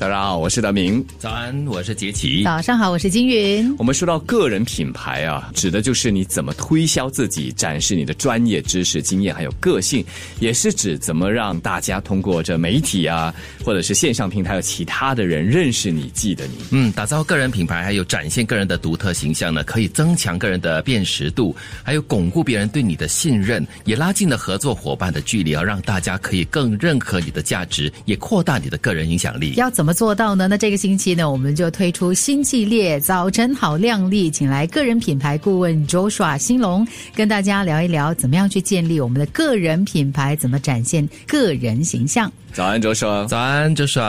大家好，我是德明。早安，我是杰奇。早上好，我是金云。我们说到个人品牌啊，指的就是你怎么推销自己，展示你的专业知识、经验还有个性，也是指怎么让大家通过这媒体啊，或者是线上平台有其他的人认识你、记得你。嗯，打造个人品牌，还有展现个人的独特形象呢，可以增强个人的辨识度，还有巩固别人对你的信任，也拉近了合作伙伴的距离啊，让大家可以更认可你的价值，也扩大你的个人影响力。要怎么做到呢？那这个星期呢，我们就推出新系列《早晨好靓丽》，请来个人品牌顾问 Joshua 兴隆跟大家聊一聊，怎么样去建立我们的个人品牌，怎么展现个人形象。早安，，Joshua。早安，周说。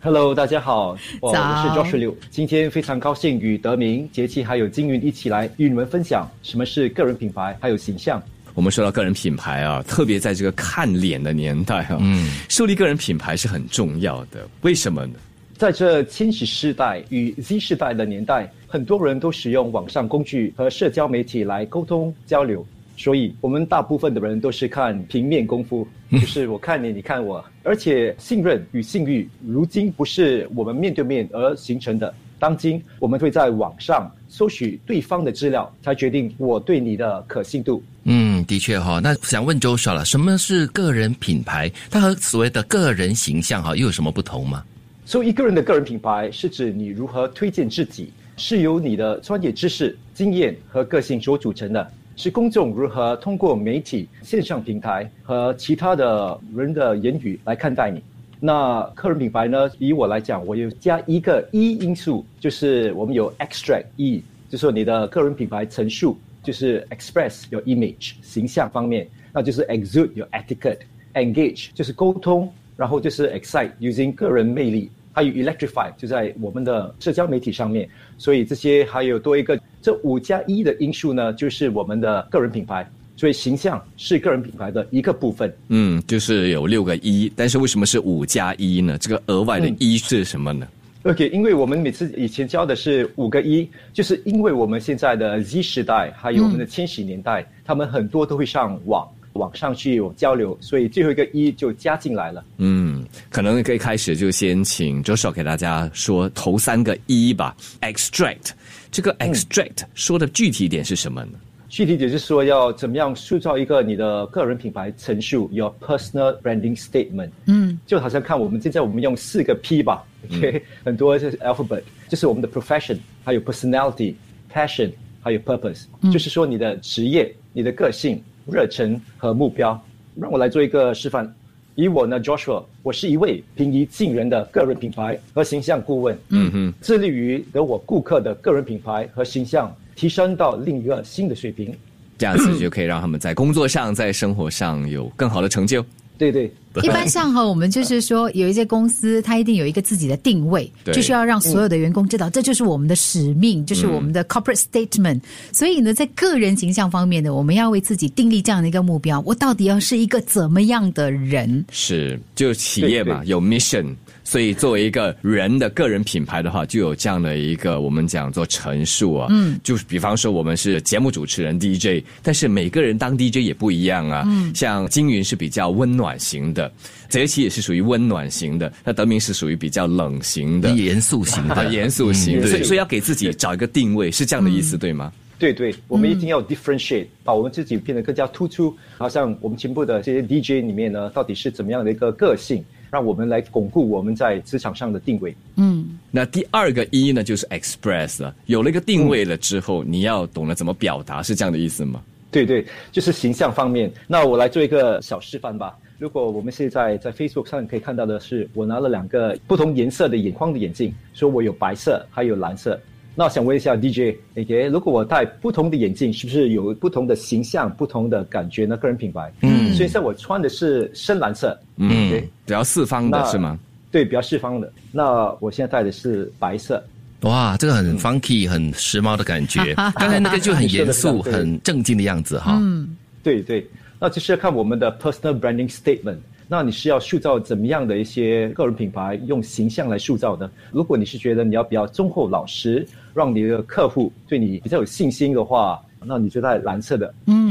Hello，大家好，我是 Joshua 六。今天非常高兴与德明、杰奇还有金云一起来与你们分享什么是个人品牌，还有形象。我们说到个人品牌啊，特别在这个看脸的年代啊，嗯，树立个人品牌是很重要的。为什么呢？在这千禧世代与 Z 世代的年代，很多人都使用网上工具和社交媒体来沟通交流，所以我们大部分的人都是看平面功夫，就是我看你，你看我，而且信任与信誉如今不是我们面对面而形成的。当今我们会在网上搜取对方的资料，才决定我对你的可信度。嗯，的确哈、那想问周少了，什么是个人品牌？它和所谓的个人形象哈又有什么不同吗？所以，一个人的个人品牌是指你如何推荐自己，是由你的专业知识、经验和个性所组成的，是公众如何通过媒体、线上平台和其他的人的言语来看待你。那个人品牌呢？以我来讲，我有加一个 E 因素，就是我们有 extract E，就是你的个人品牌陈述，就是 express 有 image 形象方面，那就是 exude 有 etiquette，engage 就是沟通，然后就是 excite using 个人魅力，还有 electrify 就在我们的社交媒体上面，所以这些还有多一个这五加一的因素呢，就是我们的个人品牌。所以形象是个人品牌的一个部分。嗯，就是有六个一，但是为什么是五加一呢？这个额外的一是什么呢？OK，因为我们每次以前教的是五个一，就是因为我们现在的 Z 时代，还有我们的千禧年代，他们很多都会上网，网上去有交流，所以最后一个一就加进来了。嗯，可能可以开始就先请 Joshua 给大家说头三个一吧。Extract 这个 extract 说的具体一点是什么呢？具体点就是说，要怎么样塑造一个你的个人品牌陈述，your personal branding statement。嗯，就好像看我们现在我们用四个 P 吧，OK，很多就是 alphabet，就是我们的 profession，还有 personality，passion，还有 purpose，、就是说你的职业、你的个性、热忱和目标。让我来做一个示范。以我呢，Joshua，我是一位平易近人的个人品牌和形象顾问。嗯哼，致力于得我顾客的个人品牌和形象提升到另一个新的水平。这样子就可以让他们在工作上、在生活上有更好的成就。对对，一般上哈，我们就是说，有一些公司它一定有一个自己的定位，就是要让所有的员工知道，这就是我们的使命，就是我们的 corporate statement。所以呢，在个人形象方面呢，我们要为自己订立这样的一个目标：我到底要是一个怎么样的人？是，就企业嘛，有 mission，所以作为一个人的个人品牌的话，就有这样的一个我们讲做陈述啊。嗯，就是比方说我们是节目主持人 DJ，但是每个人当 DJ 也不一样啊。嗯，像金云是比较温暖型的，泽奇也是属于温暖型的，那德明是属于比较冷型的。严肃型啊，的，严肃型的，嗯所以所以要给自己找一个定位，是这样的意思，对吗？对对，我们一定要 differentiate，、把我们自己变得更加突出。好像我们全部的这些 DJ 里面呢，到底是怎么样的一个个性，让我们来巩固我们在职场上的定位。嗯那第二个一呢，就是 express 了。有了一个定位了之后，你要懂得怎么表达，是这样的意思吗？对对，就是形象方面。那我来做一个小示范吧。如果我们现在在 Facebook 上可以看到的是，我拿了两个不同颜色的眼框的眼镜，说我有白色还有蓝色。那我想问一下 DJ，OK，、如果我戴不同的眼镜，是不是有不同的形象、不同的感觉呢？个人品牌。嗯，所以现在我穿的是深蓝色，嗯比较四方的是吗？对，比较四方的。那我现在戴的是白色。哇，这个很 funky、很时髦的感觉。刚才那个就很严肃、很正经的样子哈。嗯对对，那就是要看我们的 personal branding statement。那你是要塑造怎么样的一些个人品牌，用形象来塑造呢？如果你是觉得你要比较忠厚老实，让你的客户对你比较有信心的话，那你就戴蓝色的。嗯，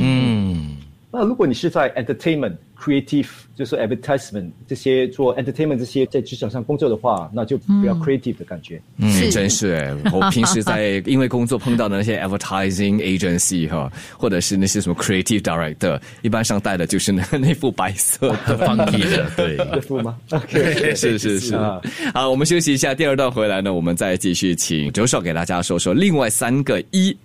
那如果你是在 entertainment、creative，就是 advertisement 这些做 entertainment 这些在职场上工作的话，那就比较 creative 的感觉。嗯，是真是哎，我平时在 因为工作碰到的那些 advertising agency 哈，或者是那些什么 creative director，一般上戴的就是那 那副白色的。放屁的，对。这副吗？OK，是是是啊，好，我们休息一下，第二段回来呢，我们再继续请周少给大家说说另外三个一